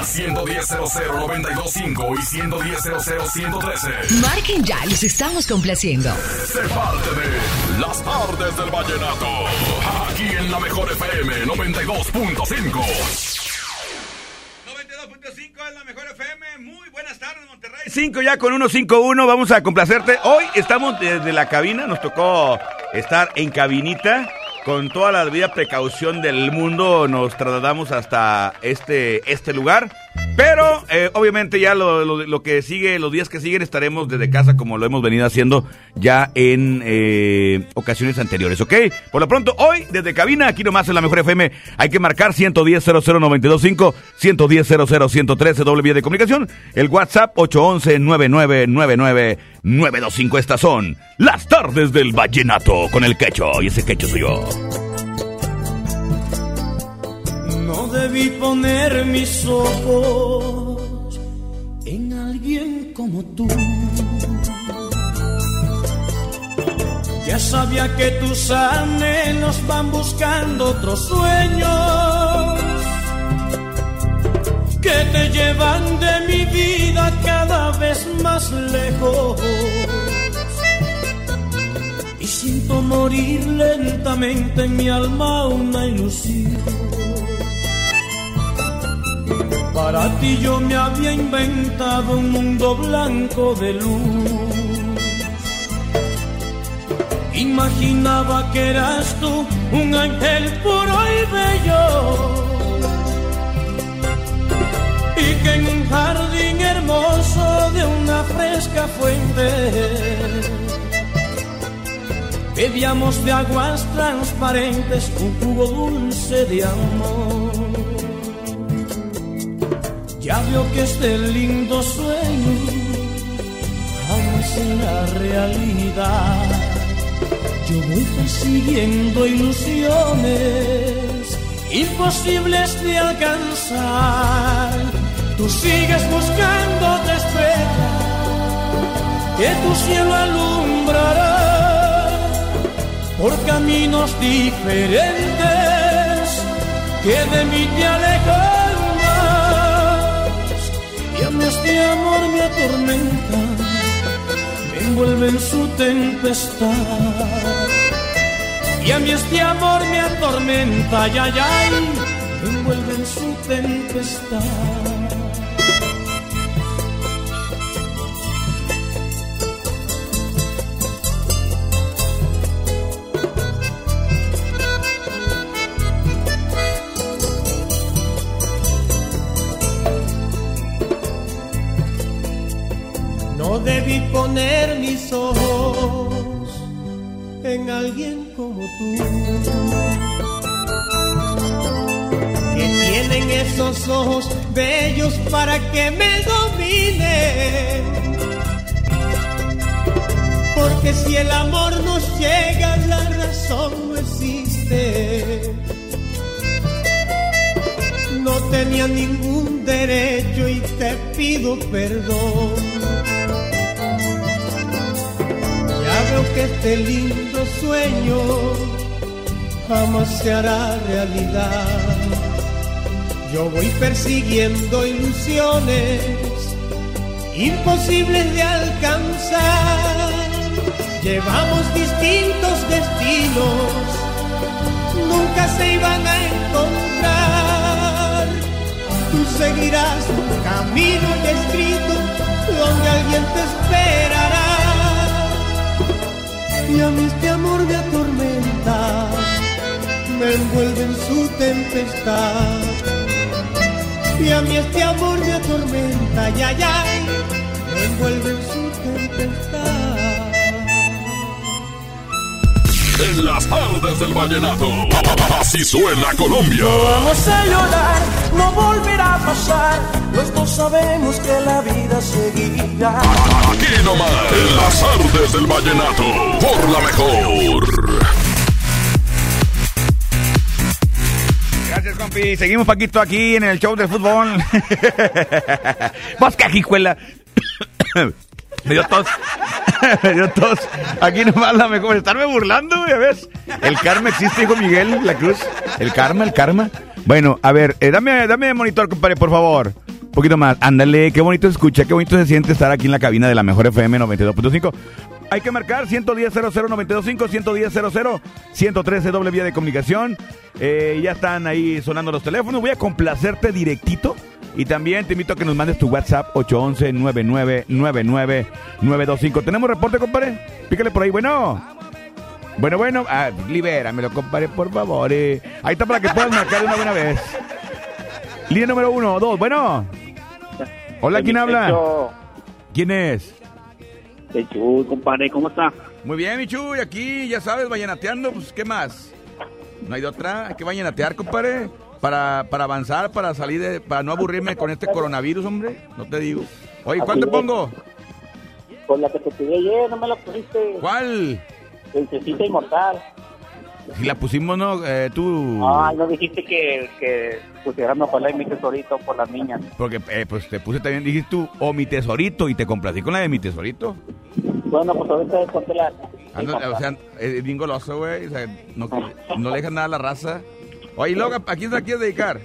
Al 110.00925 y 110.00113. Marquen ya, los estamos complaciendo. Sé parte de Las tardes del vallenato. Aquí en la mejor FM 92.5. 92.5 en la mejor FM. Muy buenas tardes, Monterrey. 5 ya con 151, vamos a complacerte. Hoy estamos desde la cabina, nos tocó estar en cabinita. Con toda la debida precaución del mundo nos trasladamos hasta este, este lugar. Pero eh, obviamente ya lo, lo- que sigue, los días que siguen estaremos desde casa como lo hemos venido haciendo ya en eh, ocasiones anteriores, ¿ok? Por lo pronto, hoy desde cabina, aquí nomás en la Mejor FM, hay que marcar 110 00925 110 113 doble vía de comunicación, el WhatsApp 811 9999 925. Estas son las tardes del vallenato con el quecho y ese quecho soy yo. Debí poner mis ojos en alguien como tú. Ya sabía que tus anhelos van buscando otros sueños que te llevan de mi vida cada vez más lejos. Y siento morir lentamente en mi alma una ilusión. Para ti yo me había inventado un mundo blanco de luz. Imaginaba que eras tú un ángel puro y bello. Y que en un jardín hermoso de una fresca fuente bebíamos de aguas transparentes un jugo dulce de amor. Ya que este lindo sueño jamás será realidad. Yo voy persiguiendo ilusiones imposibles de alcanzar. Tú sigues buscando otra estrella que tu cielo alumbrará por caminos diferentes que de mí te alejan este amor me atormenta, me envuelve en su tempestad. Y a mí este amor me atormenta, ay, ay, me envuelve en su tempestad. En alguien como tú. Que tienen esos ojos bellos para que me dominen. Porque si el amor nos llega, la razón no existe. No tenía ningún derecho y te pido perdón. Veo que este lindo sueño jamás se hará realidad. Yo voy persiguiendo ilusiones imposibles de alcanzar. Llevamos distintos destinos, nunca se iban a encontrar. Tú seguirás un camino ya escrito donde alguien te esperará. Y a mí este amor me atormenta, me envuelve en su tempestad. Y a mí este amor me atormenta, ya, ya, me envuelve en su tempestad. En las tardes del vallenato. Así suena Colombia. Vamos a llorar, no volverá a pasar. Dos sabemos que la vida seguirá. Aquí nomás, en las artes del vallenato, por la mejor. Gracias, compi. Seguimos, Paquito, aquí en el show del fútbol. Que jijuela. Me dio tos. Me dio tos. Aquí nomás la mejor. Estarme burlando, güey, ¿ves? El karma existe, hijo Miguel, la cruz. El karma, el karma. Bueno, a ver, eh, dame, dame monitor, compadre, por favor. Poquito más. Ándale, qué bonito escucha, qué bonito se siente estar aquí en la cabina de la mejor FM 92.5. Hay que marcar 110 00925 110 00 113 doble vía de comunicación. Eh, ya están ahí sonando los teléfonos. Voy a complacerte directito. Y también te invito a que nos mandes tu WhatsApp 811-9999-925. ¿Tenemos reporte, compadre? Pícale por ahí. Bueno. Bueno, bueno. Ah, libéramelo, compadre, por favor. eh. Ahí está para que puedas marcar una buena vez. Línea número uno, dos. Bueno. Hola, ¿quién habla? ¿Quién es? De Chuy, compadre, ¿cómo está? Muy bien, Michu, y aquí, ya sabes, vallenateando, pues, ¿qué más? No hay de otra, hay que vallenatear, compadre, para, para avanzar, para salir de, para no aburrirme con este coronavirus, hombre, no te digo. Oye, ¿cuál te pongo? Con la que te pedí ayer, no me la pusiste. ¿Cuál? Princesita Inmortal. Si la pusimos, ¿no? Eh, tú... Ah, no dijiste que, que pusieras mejor la de mi tesorito por las niñas. Porque, eh, pues, te puse también, dijiste tú, o mi tesorito, y te complací con la de mi tesorito. Bueno, pues ahorita ponte la... Ando- o sea, es bien goloso, güey, o sea, no, no le dejas nada a la raza. Oye, y luego, ¿a quién se la quieres dedicar?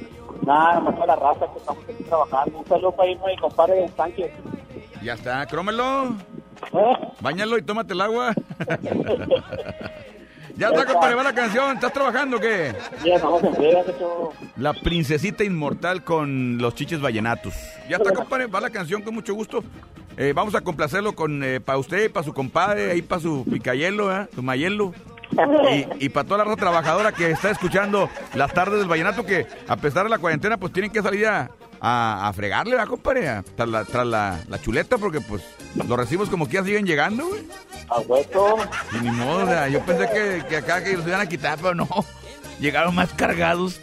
Nada, más a la raza que estamos aquí trabajando. Un saludo para irme mi compadre Sánchez. Ya está, crómelo. ¿Eh? Báñalo y tómate el agua. ya está, compadre, va la canción. ¿Estás trabajando o qué? Ya estamos en hecho. La princesita inmortal con los chiches vallenatos. Ya está, compadre, va la canción con mucho gusto. Eh, vamos a complacerlo con para usted, para su compadre, ahí para su picayelo, ¿eh? su mayelo. Y, y para toda la raza trabajadora que está escuchando las tardes del vallenato, que a pesar de la cuarentena, pues tienen que salir a, a, a fregarle, ¿verdad, compadre? A- tras la, tras la, la chuleta, porque pues los recibos como que ya siguen llegando, güey. A hueso. Y ni modo, o sea, yo pensé que, que acá que los iban a quitar, pero no. Llegaron más cargados.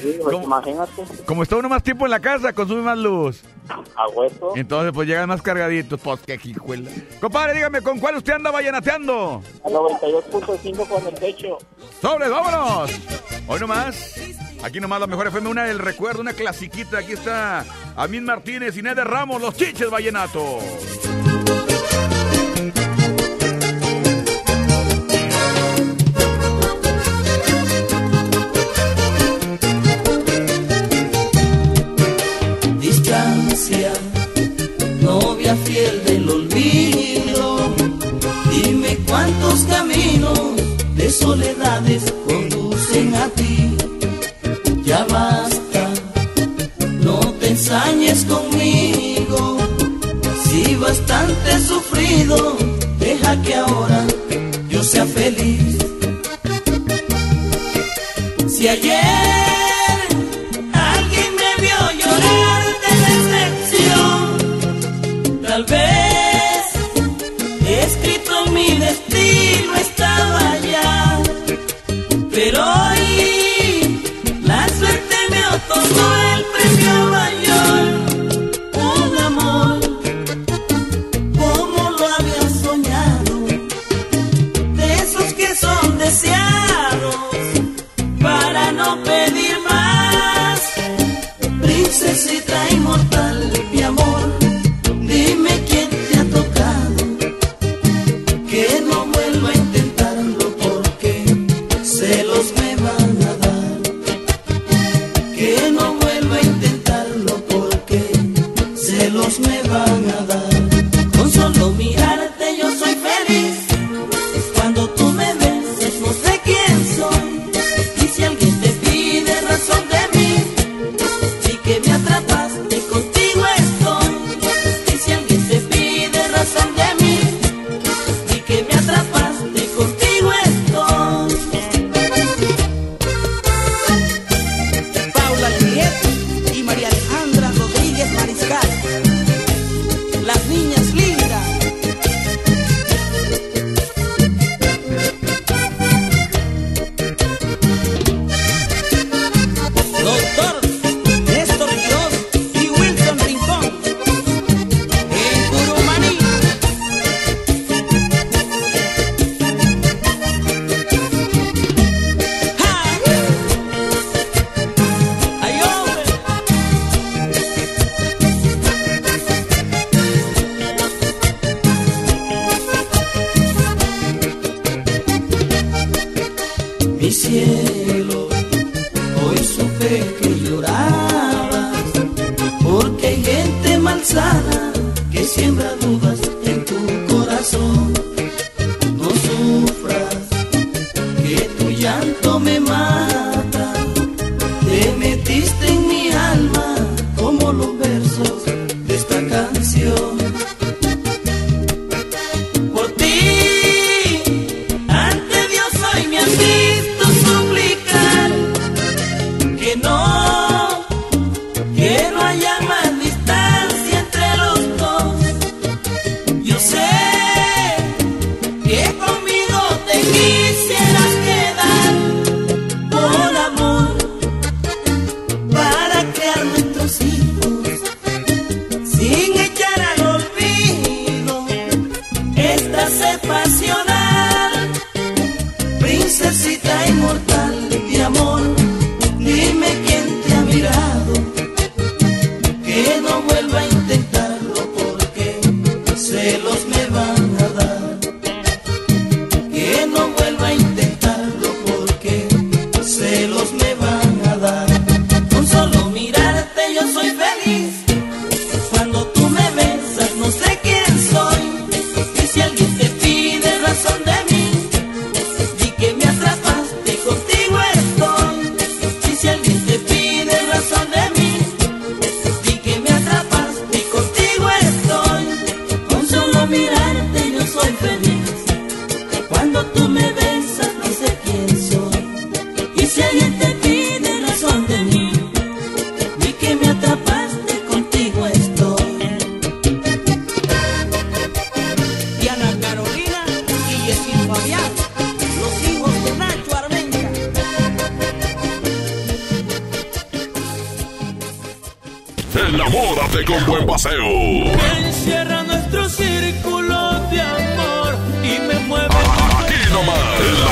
Sí, pues, como, imagínate. como está uno más tiempo en la casa, consume más luz. A hueso. Entonces, pues llegan más cargaditos. Pues qué jijuela. Compadre, dígame, ¿con cuál usted anda vallenateando? A 92.5 con el techo. ¡Sobres, vámonos! Hoy nomás. Aquí nomás la mejor FM, una del recuerdo, una clasiquita. Aquí está Amin Martínez, Inés de Ramos, los chiches vallenatos. Distancia, novia fiel del olvido. Dime cuántos caminos de soledades conducen a ti. Ensañes conmigo. Si bastante he sufrido, deja que ahora yo sea feliz. Si ayer alguien me vio llorar de decepción, tal vez escrito mi destino estaba ya,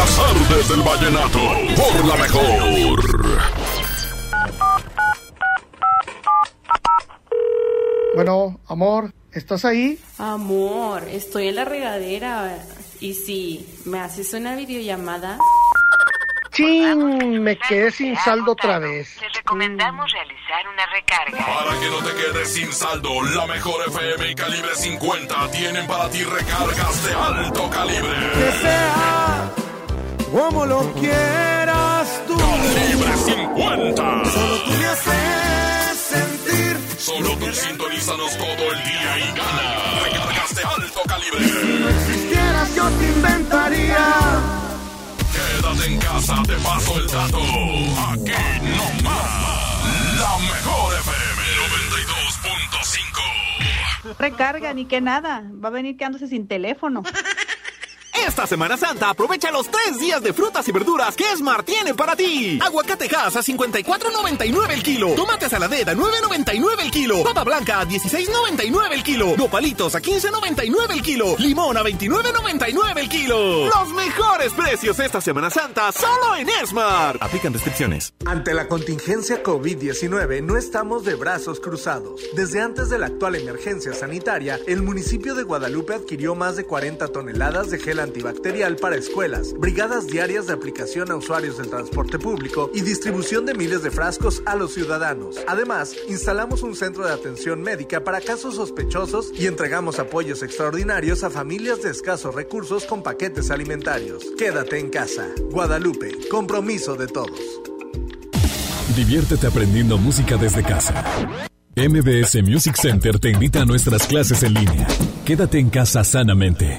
las artes del vallenato, por la mejor. Bueno, amor, ¿estás ahí? Amor, estoy en la regadera. Y si me haces una videollamada. ¡Chin! Me quedé sin saldo otra vez. Le recomendamos realizar una recarga. Para que no te quedes sin saldo, la mejor FM y calibre 50 tienen para ti recargas de alto calibre. Que sea como lo quieras tú. Calibre 50. Solo tú me haces sentir. Solo tú sintonízanos todo el día y gana. Recargas de alto calibre. Quisieras yo te inventaría. Quédate en casa, te paso el dato. Aquí nomás. La mejor FM 92.5. Recarga ni que nada. Va a venir quedándose sin teléfono. Esta Semana Santa aprovecha los tres días de frutas y verduras que Esmar tiene para ti. Aguacate Hass a 54.99 el kilo. Tomate saladera a 9.99 el kilo. Papa blanca a 16.99 el kilo. Nopalitos a 15.99 el kilo. Limón a 29.99 el kilo. Los mejores precios esta Semana Santa solo en Esmar. Aplican restricciones. Ante la contingencia COVID-19 no estamos de brazos cruzados. Desde antes de la actual emergencia sanitaria, el municipio de Guadalupe adquirió más de 40 toneladas de gel antibacterial para escuelas, brigadas diarias de aplicación a usuarios del transporte público y distribución de miles de frascos a los ciudadanos. Además, instalamos un centro de atención médica para casos sospechosos y entregamos apoyos extraordinarios a familias de escasos recursos con paquetes alimentarios. Quédate en casa. Guadalupe, compromiso de todos. Diviértete aprendiendo música desde casa. MBS Music Center te invita a nuestras clases en línea. Quédate en casa sanamente.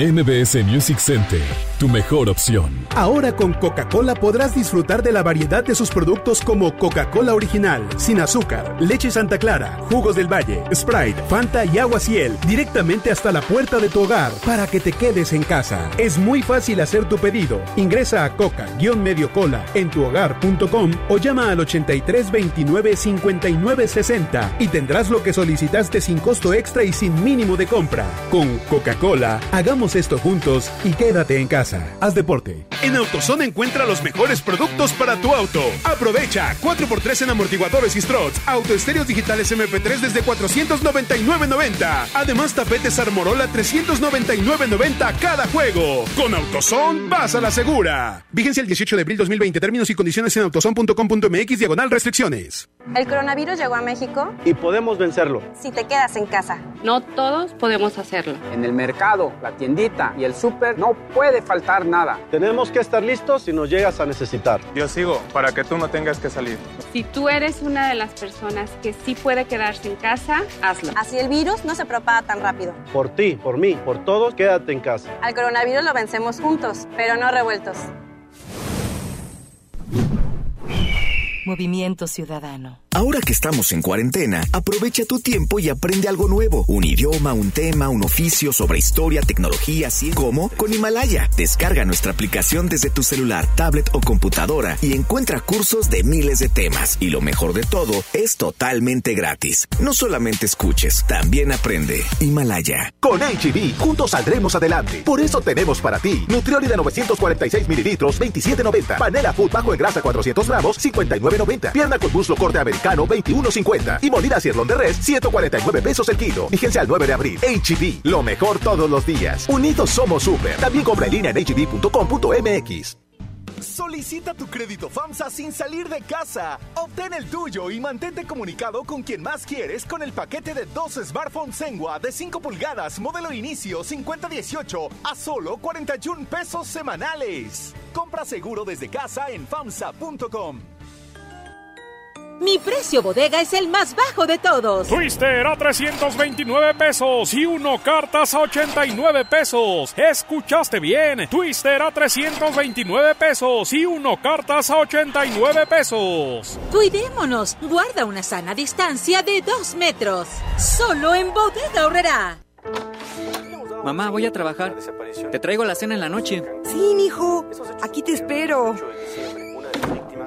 MBS Music Center, tu mejor opción. Ahora con Coca-Cola podrás disfrutar de la variedad de sus productos como Coca-Cola original, sin azúcar, leche Santa Clara, jugos del Valle, Sprite, Fanta y agua Ciel, directamente hasta la puerta de tu hogar para que te quedes en casa. Es muy fácil hacer tu pedido. Ingresa a coca-mediocola en tuhogar.com o llama al 83 29 59 60 y tendrás lo que solicitaste sin costo extra y sin mínimo de compra. Con Coca-Cola, hagamos Hagamos esto juntos y quédate en casa. Haz deporte. En AutoZone encuentra los mejores productos para tu auto. Aprovecha 4x3 en amortiguadores y struts, autoestéreos digitales MP3 desde 499.90. Además, tapetes Armorola 399.90 cada juego. Con AutoZone vas a la segura. Vigencia el 18 de abril 2020. Términos y condiciones en autozone.com.mx diagonal restricciones. El coronavirus llegó a México y podemos vencerlo. si te quedas en casa. No todos podemos hacerlo. En el mercado, la tiendita y el súper no puede faltar nada. Tenemos que estar listos si nos llegas a necesitar. Yo sigo para que tú no tengas que salir. Si tú eres una de las personas que sí puede quedarse en casa, hazlo. Así el virus no se propaga tan rápido. Por ti, por mí, por todos, quédate en casa. Al coronavirus lo vencemos juntos, pero no revueltos. Movimiento Ciudadano. Ahora que estamos en cuarentena, aprovecha tu tiempo y aprende algo nuevo. Un idioma, un tema, un oficio sobre historia, tecnología, así como con Himalaya. Descarga nuestra aplicación desde tu celular, tablet o computadora y encuentra cursos de miles de temas. Y lo mejor de todo, es totalmente gratis. No solamente escuches, también aprende. Himalaya. Con HB, juntos saldremos adelante. Por eso tenemos para ti Nutrioli de 946 mililitros, 27.90. Panela Food bajo en grasa 400 gramos, 59.90. Pierna con muslo corte americano, 21.50. Y molida cirlón de res, 149 pesos el kilo. Vigencia al 9 de abril. HB, lo mejor todos los días. Unidos somos super. También compra en línea en hb.com.mx. Solicita tu crédito FAMSA sin salir de casa. Obtén el tuyo y mantente comunicado con quien más quieres con el paquete de dos smartphones Sengua de 5 pulgadas, modelo inicio 5018 a solo 41 pesos semanales. Compra seguro desde casa en FAMSA.com. Mi precio bodega es el más bajo de todos. Twister a 329 pesos y uno cartas a 89 pesos. Escuchaste bien. Twister a 329 pesos y uno cartas a 89 pesos. Cuidémonos. Guarda una sana distancia de dos metros. Solo en bodega horrera. Mamá, voy a trabajar. Te traigo la cena en la noche. Sí, mijo. Aquí te espero.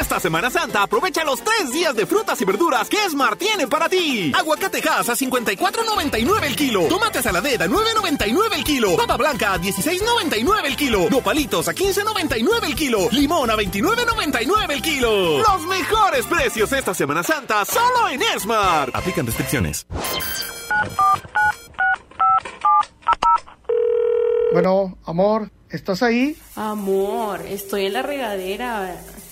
Esta Semana Santa aprovecha los tres días de frutas y verduras que Smart tiene para ti. Aguacate Hass a 54.99 el kilo. Tomate saladera a 9.99 el kilo. Papa blanca a 16.99 el kilo. Nopalitos a 15.99 el kilo. Limón a 29.99 el kilo. Los mejores precios esta Semana Santa solo en Smart. Aplican restricciones. Bueno, amor, ¿estás ahí? Amor, estoy en la regadera.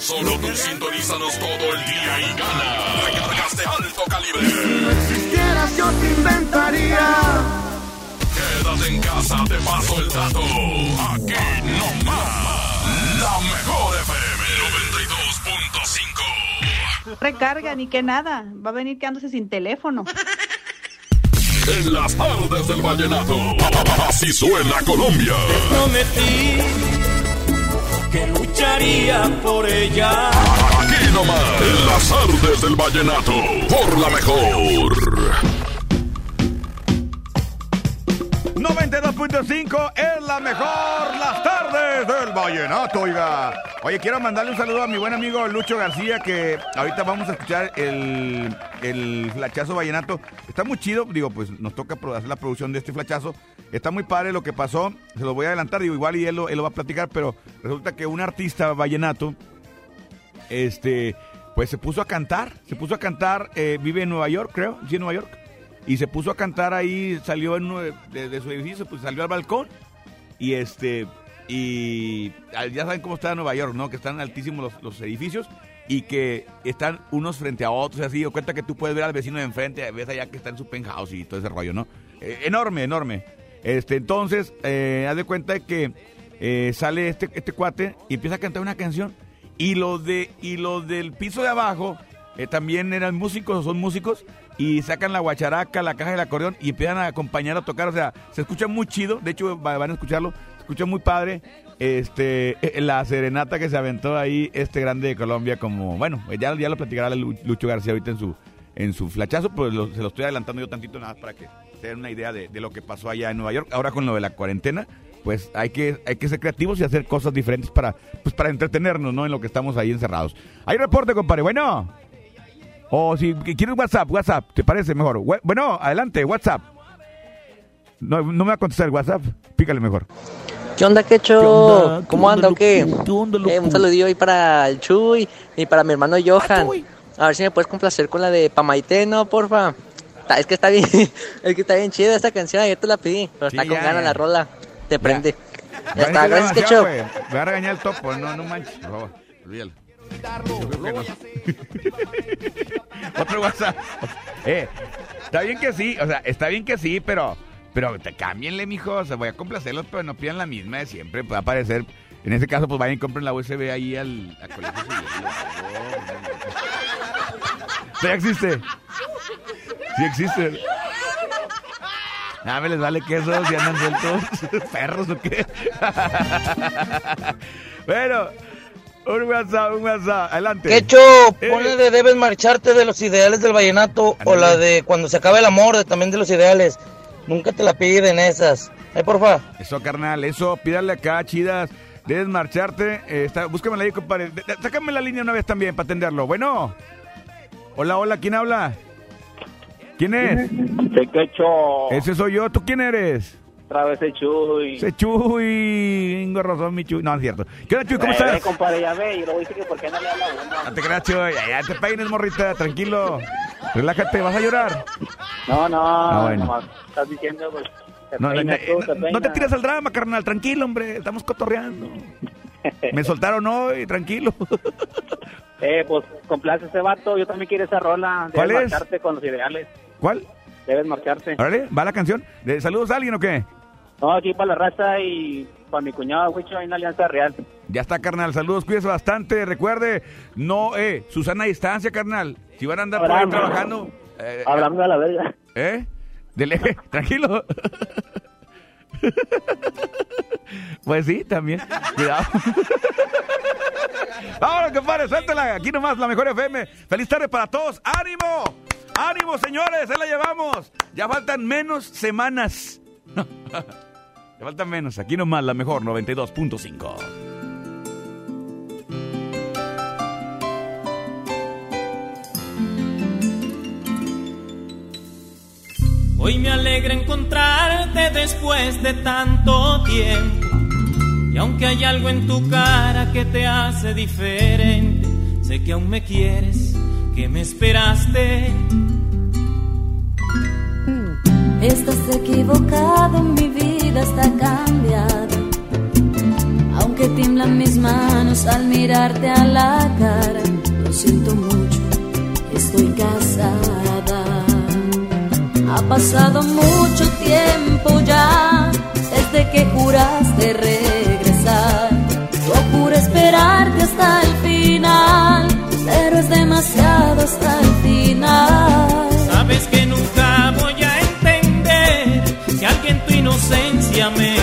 Solo tú sintonízanos todo el día y gana. Recargas de alto calibre. Si quisieras yo te inventaría. Quédate en casa, te paso el dato. Aquí no más. La mejor FM 92.5. Recarga, ni que nada. Va a venir quedándose sin teléfono. En las tardes del vallenato. Así suena Colombia. Prometí que lucharía por ella. Aquí nomás. En las tardes del vallenato. Por la mejor. 94.5 es la mejor, las del vallenato, oiga. Oye, quiero mandarle un saludo a mi buen amigo Lucho García, que ahorita vamos a escuchar el, el flachazo vallenato. Está muy chido, digo, pues nos toca hacer la producción de este flachazo. Está muy padre lo que pasó, se lo voy a adelantar, digo, igual y él lo, él lo va a platicar, pero resulta que un artista vallenato, este, pues se puso a cantar, se puso a cantar, eh, vive en Nueva York, creo, sí, en Nueva York, y se puso a cantar ahí, salió en de su edificio, pues salió al balcón, y este, y ah, ya saben cómo está Nueva York, ¿no? Que están altísimos los, los edificios, y que están unos frente a otros, así, o cuenta que tú puedes ver al vecino de enfrente, ves allá que está en su penthouse y todo ese rollo, ¿no? Eh, enorme, enorme. Este, entonces, eh, haz de cuenta que eh, sale este, este cuate y empieza a cantar una canción. Y los de, y los del piso de abajo eh, también eran músicos o son músicos y sacan la guacharaca, la caja del acordeón y empiezan a acompañar a tocar. O sea, se escucha muy chido. De hecho, va- van a escucharlo. Se escucha muy padre. Este, eh, la serenata que se aventó ahí, este grande de Colombia, como, bueno, ya, ya lo platicará Lu- Lucho García ahorita en su, en su flachazo, pues se lo estoy adelantando yo tantito nada más para que se den una idea de, lo que pasó allá en Nueva York. Ahora con lo de la cuarentena, pues hay que, hay que ser creativos y hacer cosas diferentes para, pues para entretenernos, ¿no? En lo que estamos ahí encerrados. Hay reporte, compadre. Bueno. O si quieres WhatsApp, WhatsApp, ¿te parece mejor? Bueno, adelante, WhatsApp. No, no me va a contestar el WhatsApp. Pícale mejor. ¿Qué onda, Quecho? ¿Qué onda? ¿Qué ¿Cómo anda o qué? onda, Eh, un saludillo ahí para el Chuy y para mi hermano Johan. A ver si me puedes complacer con la de Pamaite, ¿no, porfa? Es que está bien, es que está bien chida esta canción, ayer te la pedí, pero está con ya, ganas ya. la rola. Te prende. Ya está, gracias, Quecho. Me va a regañar el topo, no, no manches, por favor. Olvídalo. No. Otro WhatsApp. Eh, está bien que sí, o sea, está bien que sí, pero, pero te cámbienle, mijo. O sea, voy a complacerlos, pero no pidan la misma de siempre. Puede aparecer. En ese caso, pues vayan y compren la USB ahí al, a Colegio. ¿Sí existe? Sí existe. Nada, me les vale queso si andan sueltos. Perros o qué. bueno, un WhatsApp, un WhatsApp. Adelante. Quecho, ponle de debes marcharte de los ideales del vallenato o la de cuando se acabe el amor de, también de los ideales. Nunca te la piden esas. Ay, porfa. Eso, carnal, eso, pídale acá, chidas. Debes marcharte. Eh, está, búscamela ahí, compadre. De- de- Sácame la línea una vez también para atenderlo. Bueno. Hola, hola, ¿quién habla? ¿Quién es? Quecho. Ese soy yo. ¿Tú quién eres? Otra vez el Chuy. Ese Chuy. Tengo razón, mi Chuy. No, es cierto. ¿Qué onda, Chuy? ¿Cómo Eh, estás? compadre, ya ve, y luego dice que por qué no le habla a uno. No te creas, Chuy. Ya, ya te peines, morrita. Tranquilo. Relájate. ¿Vas a llorar? No, no, Ah, bueno. nomás estás diciendo, pues, te No, peinas no, tú, no, te no te tires al drama, carnal. Tranquilo, hombre. Estamos cotorreando. Me soltaron hoy. Tranquilo. Eh, pues, complace ese vato, yo también quiero esa rola. Debes ¿Cuál es? marcharte con los ideales. ¿Cuál? Debes marcharte. Órale, ¿va la canción? ¿De saludos a alguien o qué? No, aquí para la raza y para mi cuñado, Huicho, hay una alianza real. Ya está, carnal. Saludos, cuídese bastante. Recuerde, no, eh, Susana a distancia, carnal. Si van a andar por ahí trabajando. eh, Hablando a la verga. ¿Eh? Dele, tranquilo. Pues sí, también. Cuidado. Vámonos, compadre, suéltela. Aquí nomás, la mejor FM. Feliz tarde para todos. ¡Ánimo! ¡Ánimo, señores! ¡Ahí la llevamos! Ya faltan menos semanas. ya faltan menos. Aquí nomás, la mejor 92.5. Hoy me alegra encontrarte después de tanto tiempo. Y aunque hay algo en tu cara que te hace diferente, sé que aún me quieres, que me esperaste. Estás equivocado, mi vida está cambiada. Aunque tiemblan mis manos al mirarte a la cara, lo siento mucho, estoy casada. Ha pasado mucho tiempo ya desde que juraste regresar. Yo juré esperarte hasta el final, pero es demasiado hasta el final. Sabes que nunca voy a entender que alguien tu me.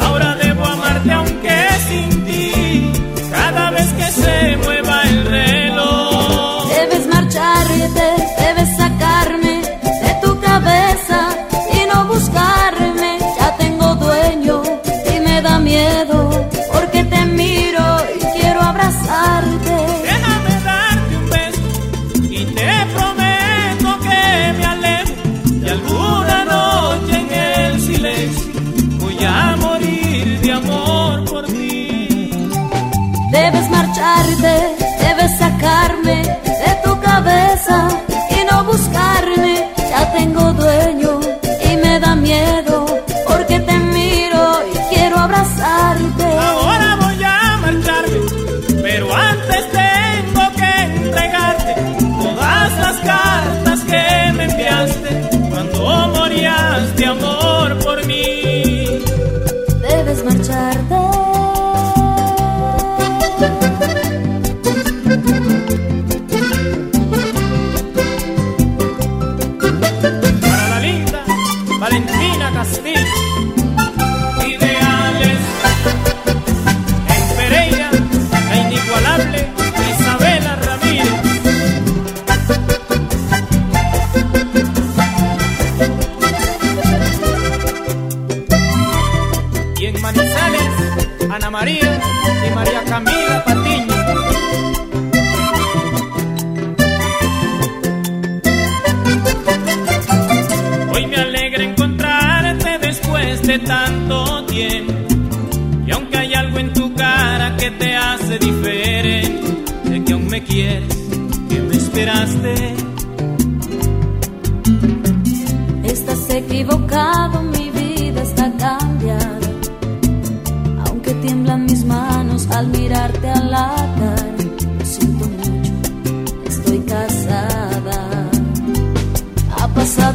Ahora debo amarte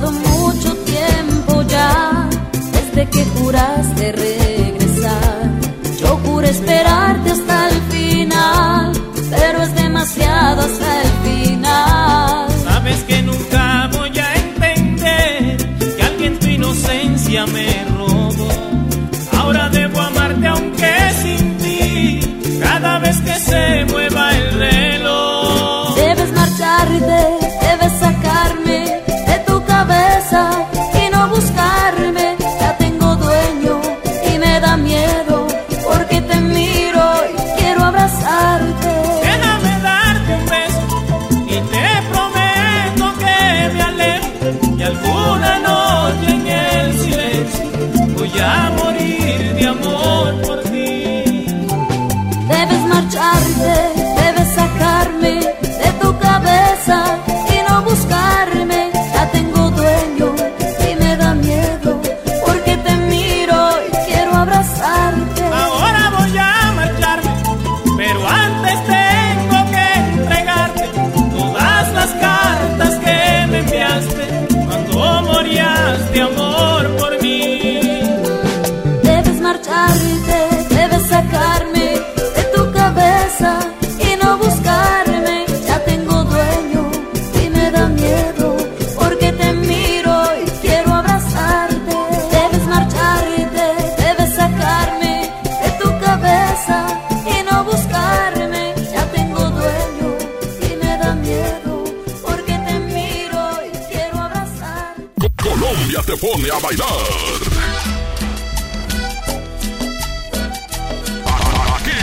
mucho tiempo ya desde que juraste regresar. Yo juré esperarte hasta el final, pero es demasiado hasta el final. Sabes que nunca voy a entender que alguien tu inocencia me robó. Ahora debo amarte aunque sin ti, cada vez que se mueva el reloj. side.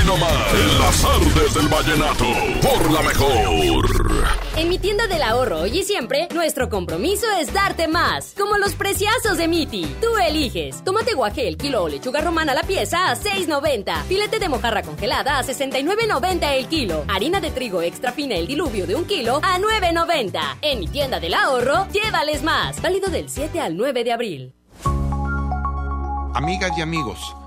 Nomás, en las artes del vallenato, por la mejor. En mi tienda del ahorro hoy y siempre, nuestro compromiso es darte más. Como los preciazos de Miti. Tú eliges. Tomate guaje el kilo o lechuga romana la pieza a 6.90. Filete de mojarra congelada a 69.90 el kilo. Harina de trigo extra fina el diluvio de un kilo a 9.90. En mi tienda del ahorro, llévales más. Válido del 7 al 9 de abril. Amigas y amigos,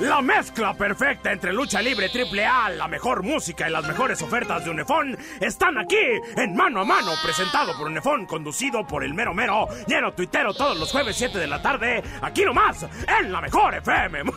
La mezcla perfecta entre lucha libre triple A, la mejor música y las mejores ofertas de Unefón están aquí en Mano a Mano, presentado por Unefón, conducido por el mero mero, lleno tuitero todos los jueves 7 de la tarde, aquí nomás, en la mejor FM.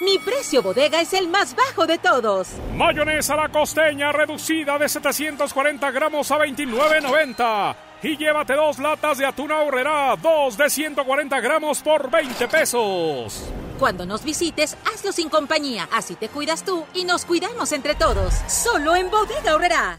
Mi precio bodega es el más bajo de todos. Mayonesa la costeña reducida de 740 gramos a 29.90. Y llévate dos latas de atún ahorrera, dos de 140 gramos por 20 pesos. Cuando nos visites, hazlo sin compañía. Así te cuidas tú y nos cuidamos entre todos. Solo en Bodega Horrera.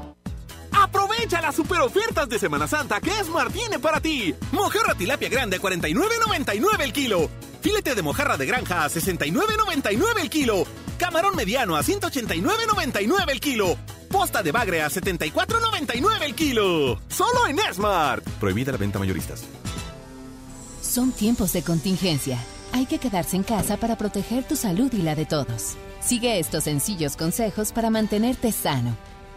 Aprovecha las super ofertas de Semana Santa que Esmar tiene para ti. Mojarra tilapia grande a 49.99 el kilo. Filete de mojarra de granja a 69.99 el kilo. Camarón mediano a 189.99 el kilo. Posta de bagre a 74.99 el kilo. Solo en Esmart. Prohibida la venta mayoristas. Son tiempos de contingencia. Hay que quedarse en casa para proteger tu salud y la de todos. Sigue estos sencillos consejos para mantenerte sano.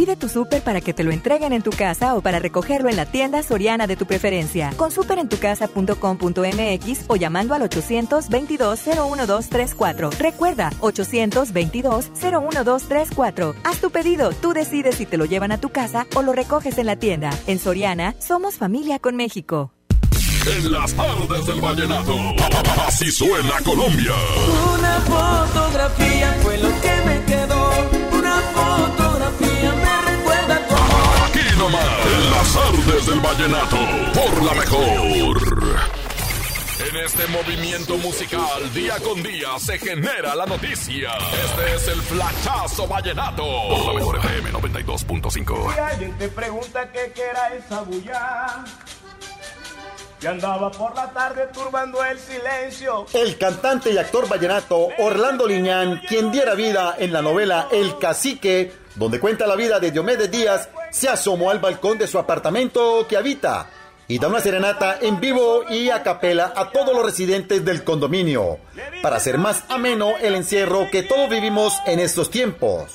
Pide tu súper para que te lo entreguen en tu casa o para recogerlo en la tienda soriana de tu preferencia. Con superentucasa.com.mx o llamando al 822-01234. Recuerda, 822-01234. Haz tu pedido, tú decides si te lo llevan a tu casa o lo recoges en la tienda. En Soriana, somos familia con México. En las tardes del vallenato, así suena Colombia. Una fotografía fue lo que me quedó. Una fotografía nomás, en las tardes del vallenato, por la mejor. En este movimiento musical, día con día, se genera la noticia. Este es el flachazo vallenato. Por la mejor FM 92.5. Si alguien te pregunta qué era esa bulla, que andaba por la tarde turbando el silencio. El cantante y actor vallenato Orlando Liñán, quien diera vida en la novela El Cacique, donde cuenta la vida de Diomedes Díaz, se asomó al balcón de su apartamento que habita y da una serenata en vivo y a capela a todos los residentes del condominio, para hacer más ameno el encierro que todos vivimos en estos tiempos.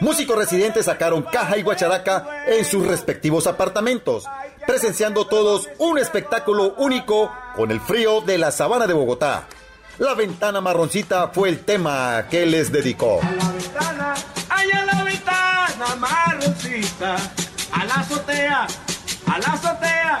Músicos residentes sacaron caja y guacharaca en sus respectivos apartamentos, presenciando todos un espectáculo único con el frío de la sabana de Bogotá. La ventana marroncita fue el tema que les dedicó. La ventana, allá la ventana marroncita, a la azotea, a la azotea,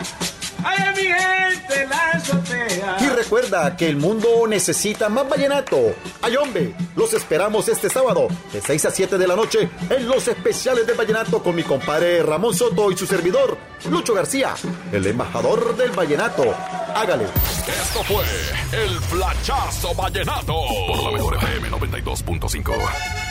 allá mi gente la azotea. Y recuerda que el mundo necesita más vallenato. Ay hombre, los esperamos este sábado de 6 a 7 de la noche en los especiales de vallenato con mi compadre Ramón Soto y su servidor, Lucho García, el embajador del vallenato. Hágale. Esto fue el flachazo vallenato. Por la mejor FM 92.5.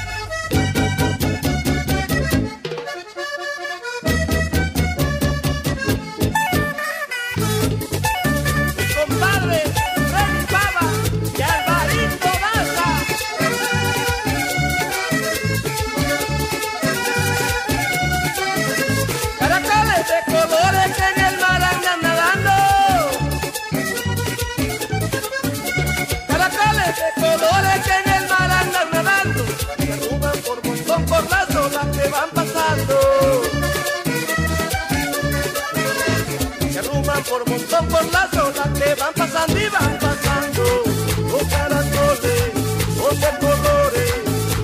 por las olas que van pasando. Se arruman por montón por las olas que van pasando y van pasando. Con caracoles, con colores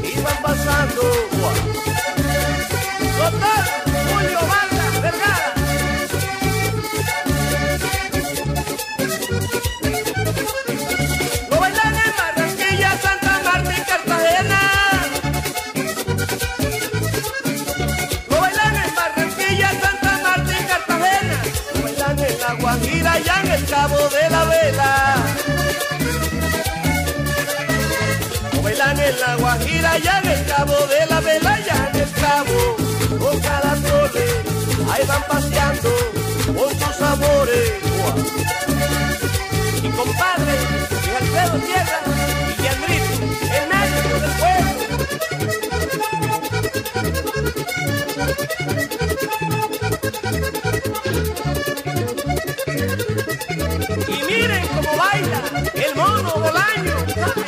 y van pasando. Doctor Cabo de la Vela. Lo bailan en La Guajira y en el Cabo de la Vela y en el Cabo. Con caracoles, ahí van paseando con sus amores. Mi compadre, mi Alfredo Tierra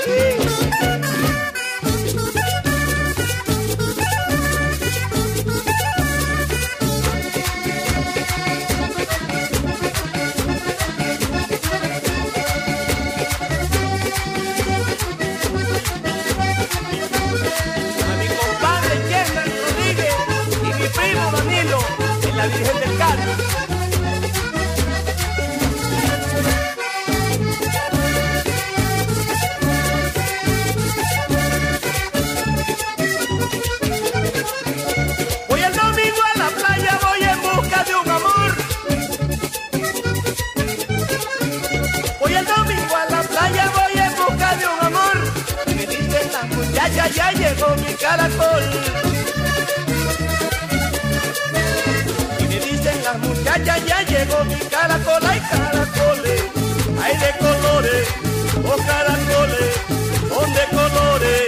A caracol. Y me dicen las muchachas, tengo mi caracola y caracoles, hay de colores, oh caracoles, son de colores.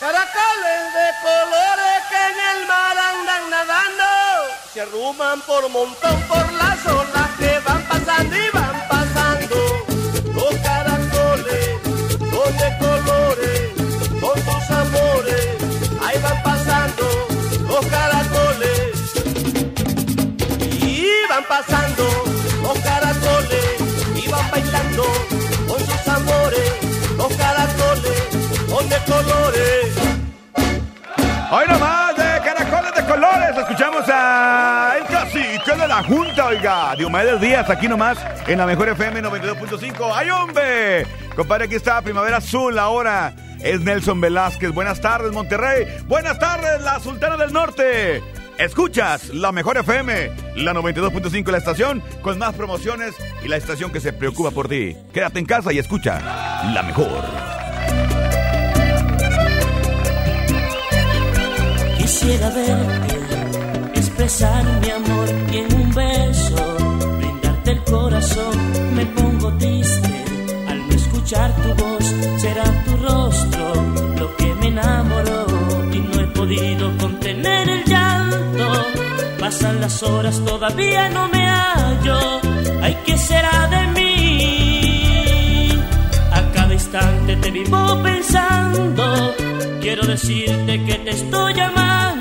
Caracoles de colores que en el mar andan nadando, se arruman por montón por las olas que van pasando y van de colores. Hoy nomás de caracoles de colores. Escuchamos a el cacique de la Junta, oiga. Diomedes Díaz, aquí nomás en la mejor FM 92.5. ¡Ay, hombre! Compadre, aquí está Primavera Azul ahora. Es Nelson Velázquez. Buenas tardes, Monterrey. Buenas tardes, la Sultana del Norte. Escuchas la mejor FM, la 92.5, la estación con más promociones y la estación que se preocupa por ti. Quédate en casa y escucha la mejor. Quisiera verte, expresar mi amor y en un beso, brindarte el corazón. Me pongo triste al no escuchar tu voz, será tu rostro lo que me enamoró y no he podido contener el llanto. Pasan las horas, todavía no me hallo. Ay, ¿qué será de mí? A cada instante te vivo pensando. Quiero decirte que te estoy amando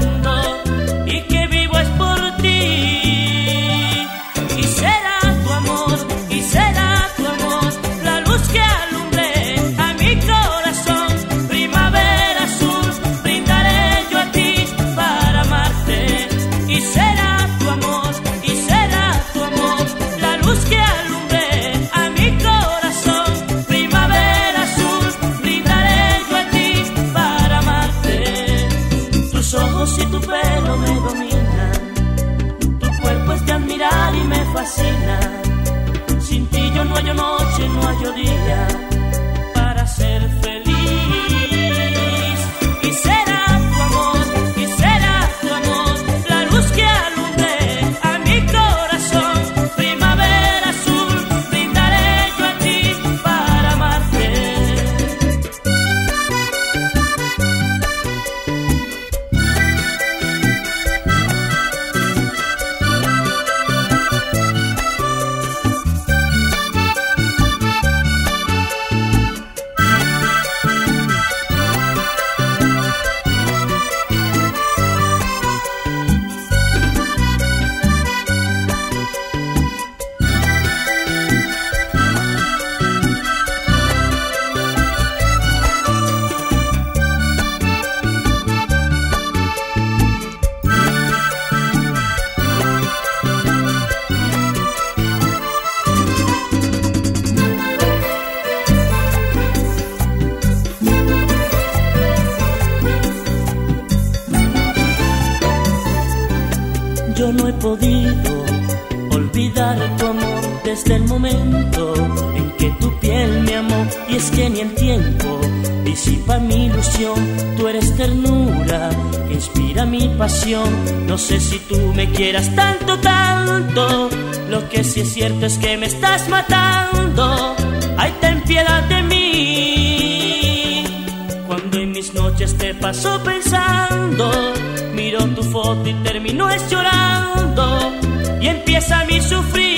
podido olvidar tu amor desde el momento en que tu piel me amó. Y es que ni el tiempo disipa mi ilusión. Tú eres ternura que inspira mi pasión. No sé si tú me quieras tanto, tanto. Lo que sí es cierto es que me estás matando. Ay, ten piedad de mí. Cuando en mis noches te paso pensando, miro tu foto y termino es llorando y empieza mi sufrir.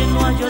Hallo noche, no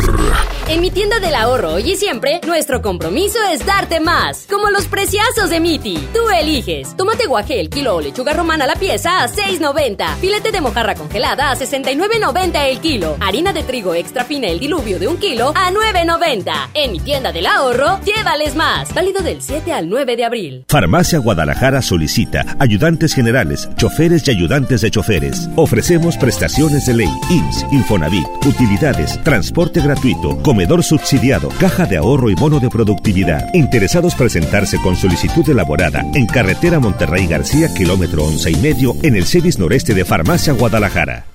En mi tienda del ahorro hoy y siempre, nuestro compromiso es darte más. Como los preciazos de Miti. Tú eliges. Tomate guaje el kilo o lechuga romana la pieza a 6.90. Filete de mojarra congelada a 69.90 el kilo. Harina de trigo extra fina el diluvio de un kilo a 9.90. En mi tienda del ahorro, llévales más. Válido del 7 al 9 de abril. Farmacia Guadalajara solicita ayudantes generales, choferes y ayudantes de choferes. Ofrecemos prestaciones de ley, IMSS, Infonavit, utilidades, transporte gratuito, subsidiado, caja de ahorro y bono de productividad. Interesados presentarse con solicitud elaborada en carretera Monterrey García, kilómetro once y medio, en el CEDIS noreste de Farmacia Guadalajara.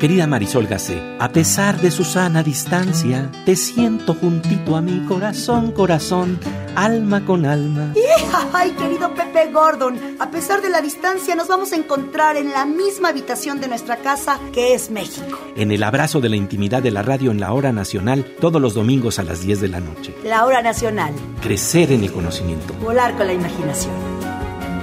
Querida Marisol Gacé, a pesar de su sana distancia, te siento juntito a mi corazón, corazón, alma con alma. ¡Ay, querido Pepe Gordon! A pesar de la distancia, nos vamos a encontrar en la misma habitación de nuestra casa, que es México. En el abrazo de la intimidad de la radio en la hora nacional, todos los domingos a las 10 de la noche. La hora nacional. Crecer en el conocimiento. Volar con la imaginación.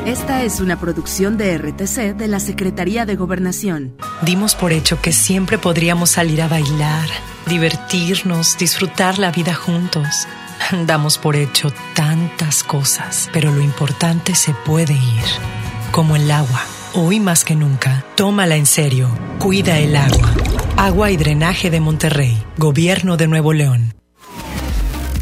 Esta es una producción de RTC de la Secretaría de Gobernación. Dimos por hecho que siempre podríamos salir a bailar, divertirnos, disfrutar la vida juntos. Damos por hecho tantas cosas, pero lo importante se puede ir, como el agua. Hoy más que nunca, tómala en serio. Cuida el agua. Agua y Drenaje de Monterrey, Gobierno de Nuevo León.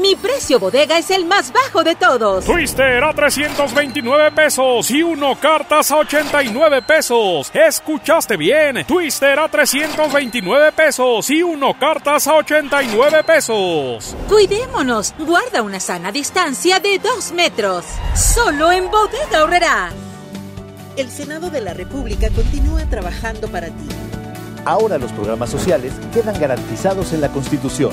Mi precio bodega es el más bajo de todos. Twister a 329 pesos y uno cartas a 89 pesos. Escuchaste bien. Twister a 329 pesos y uno cartas a 89 pesos. Cuidémonos. Guarda una sana distancia de 2 metros. Solo en bodega horrera. El Senado de la República continúa trabajando para ti. Ahora los programas sociales quedan garantizados en la Constitución.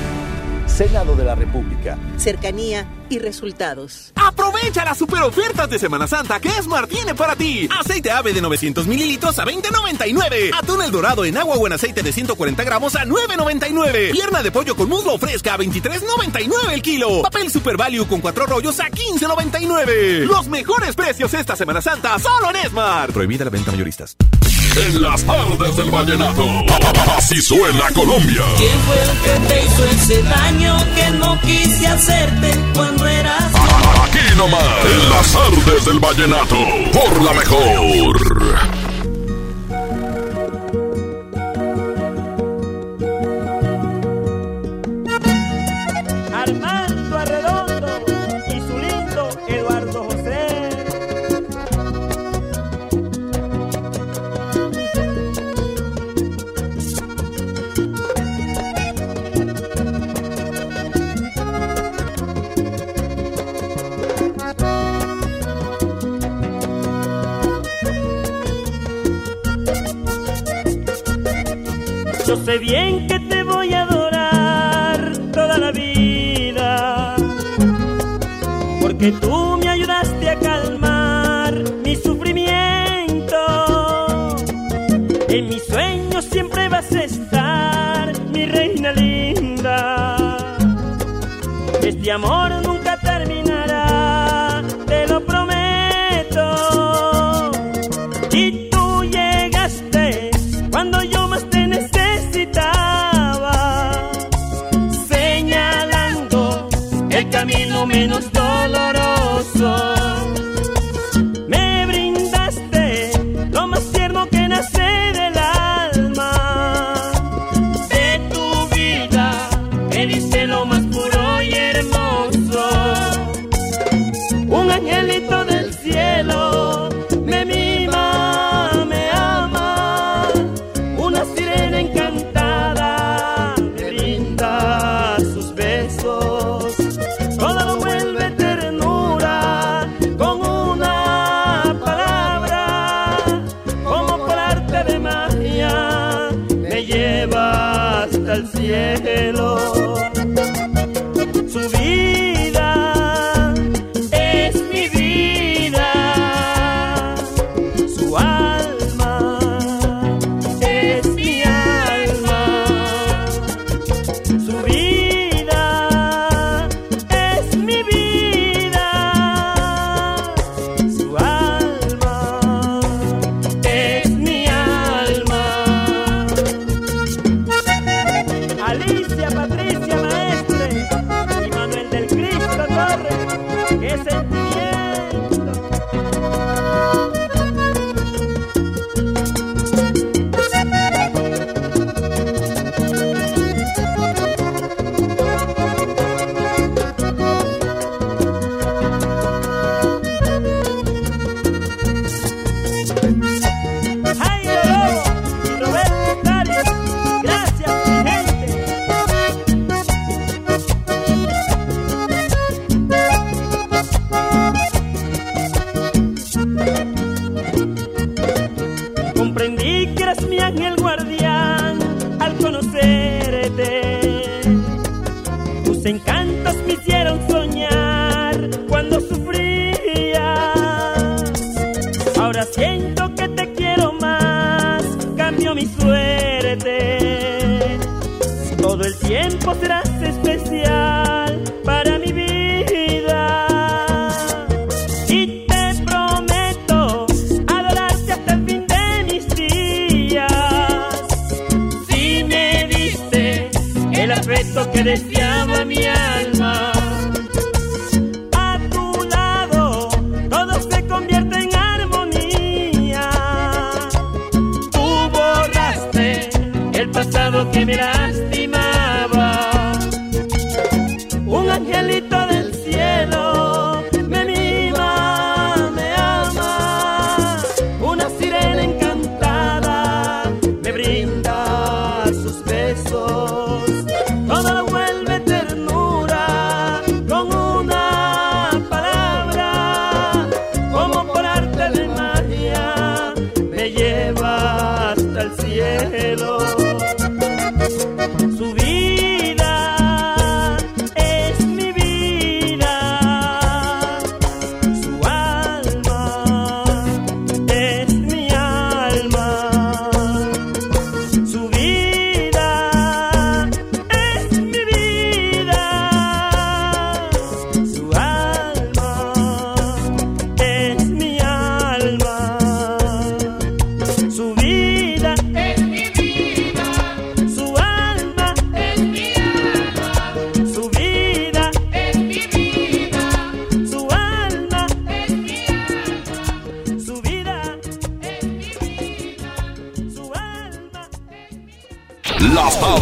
Senado de la República. Cercanía y resultados. Aprovecha las super ofertas de Semana Santa que Esmar tiene para ti. Aceite ave de 900 mililitros a 20.99. Atún el dorado en agua o en aceite de 140 gramos a 9.99. Pierna de pollo con muslo fresca a 23.99 el kilo. Papel Super Value con cuatro rollos a 15.99. Los mejores precios esta Semana Santa solo en Esmar. Prohibida la venta mayoristas. En las tardes del vallenato. Así suena Colombia. ¿Quién fue el que te hizo ese daño que no quise hacerte cuando eras Aquí nomás. En las artes del vallenato. Por la mejor. Sé bien que te voy a adorar toda la vida, porque tú me ayudaste a calmar mi sufrimiento. En mis sueños siempre vas a estar, mi reina linda. Este amor camino menos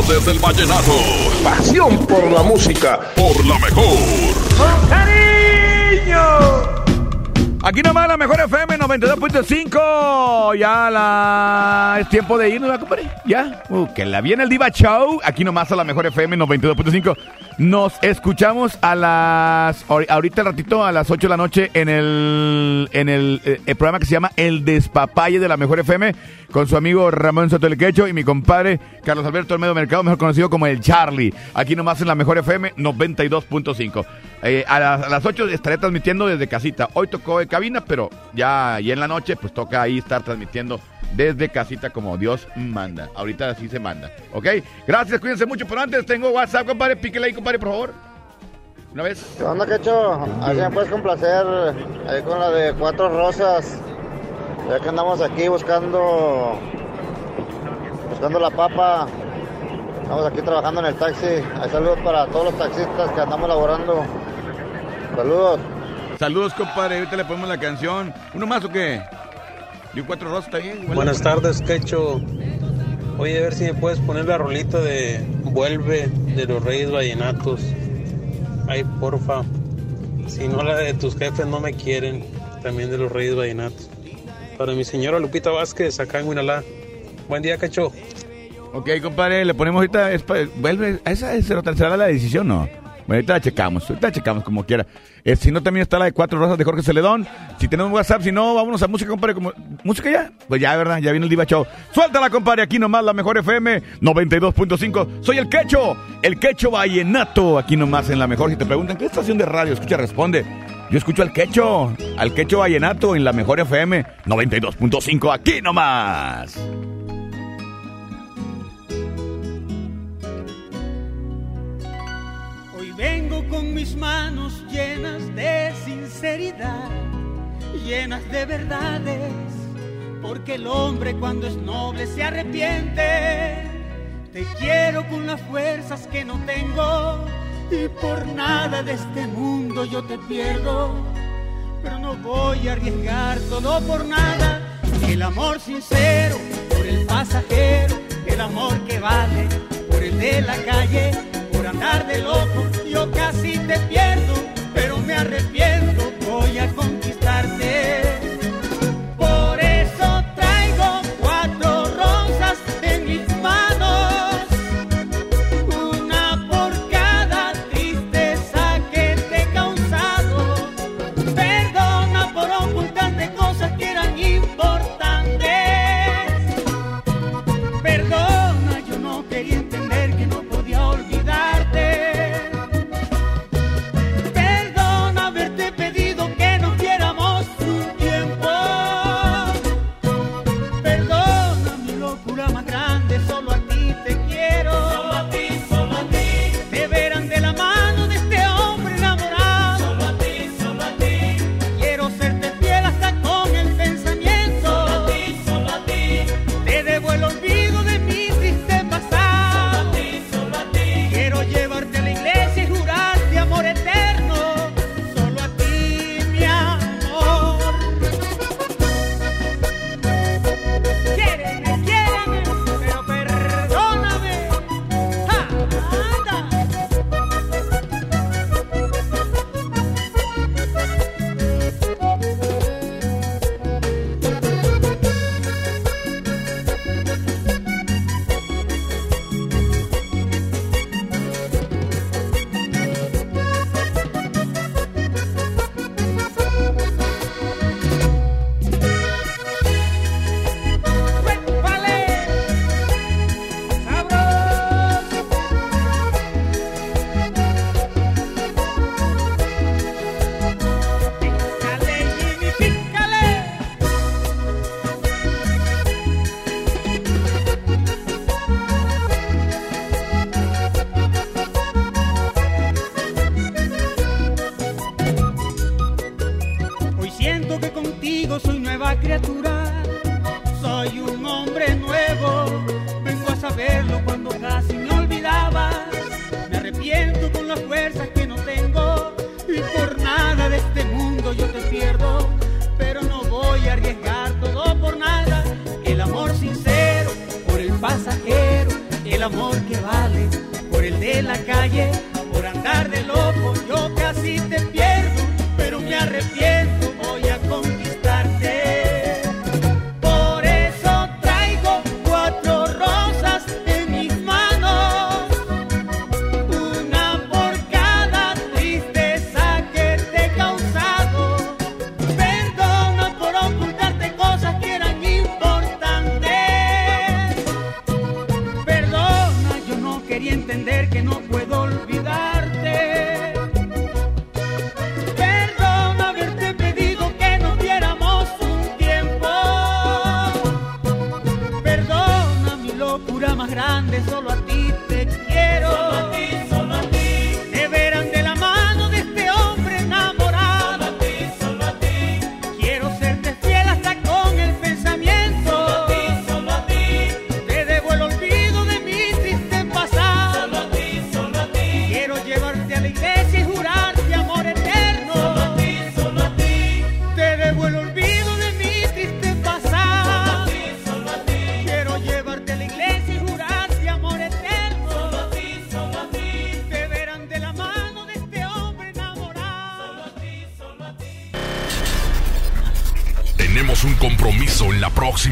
Tardes del vallenato. Pasión por la música. Por la mejor. ¡Cariño! Aquí nomás la mejor FM 92.5. Ya la... es tiempo de irnos, ¿verdad, compadre. Ya. Uh, que la viene el Diva Show. Aquí nomás a la mejor FM 92.5. Nos escuchamos a las... ahori- Ahorita ratito a las 8 de la noche en el, en el, eh, el programa que se llama El Despapalle de la mejor FM con su amigo Ramón Soto El Quecho y mi compadre Carlos Alberto Olmedo Mercado, mejor conocido como el Charlie. Aquí nomás en la mejor FM 92.5. Eh, a, las, a las 8 estaré transmitiendo desde casita. Hoy tocó de cabina, pero ya y en la noche pues toca ahí estar transmitiendo desde casita como Dios manda. Ahorita así se manda. ¿Ok? Gracias, cuídense mucho. Pero antes tengo WhatsApp, compadre. Píquele ahí, compadre, por favor. Una vez. ¿Qué onda, Quecho? Así me puedes complacer ahí con la de Cuatro Rosas. Ya que andamos aquí buscando buscando la papa. Estamos aquí trabajando en el taxi. Hay saludos para todos los taxistas que andamos laborando. Saludos. Saludos, compadre. Ahorita le ponemos la canción. ¿Uno más o qué? Y un cuatro rosas también. igual. Buenas tardes, Quecho. Oye, a ver si me puedes poner la rolita de Vuelve de los Reyes Vallenatos. Ay, porfa. Si no, la de tus jefes no me quieren. También de los Reyes Vallenatos. Para mi señora Lupita Vázquez, acá en Huinalá. Buen día, Quecho. Ok, compadre, le ponemos ahorita. es vuelve. ¿Esa es será será la decisión, no? Bueno, ahorita la checamos, ahorita la checamos como quiera. Eh, si no, también está la de Cuatro Rosas de Jorge Celedón. Si tenemos WhatsApp, si no, vámonos a música, compadre. Como, ¿Música ya? Pues ya, ¿verdad? Ya viene el Diva Show. Suéltala, compadre, aquí nomás la mejor FM 92.5. Soy el Quecho, el Quecho Vallenato, aquí nomás en la mejor. Si te preguntan, ¿qué estación de radio escucha? Responde. Yo escucho al Quecho, al Quecho Vallenato en la mejor FM 92.5, aquí nomás. vengo con mis manos llenas de sinceridad, llenas de verdades, porque el hombre cuando es noble se arrepiente. Te quiero con las fuerzas que no tengo y por nada de este mundo yo te pierdo, pero no voy a arriesgar todo por nada. El amor sincero por el pasajero, el amor que vale por el de la calle, por andar de loco yo casi te pierdo, pero me arrepiento, voy a.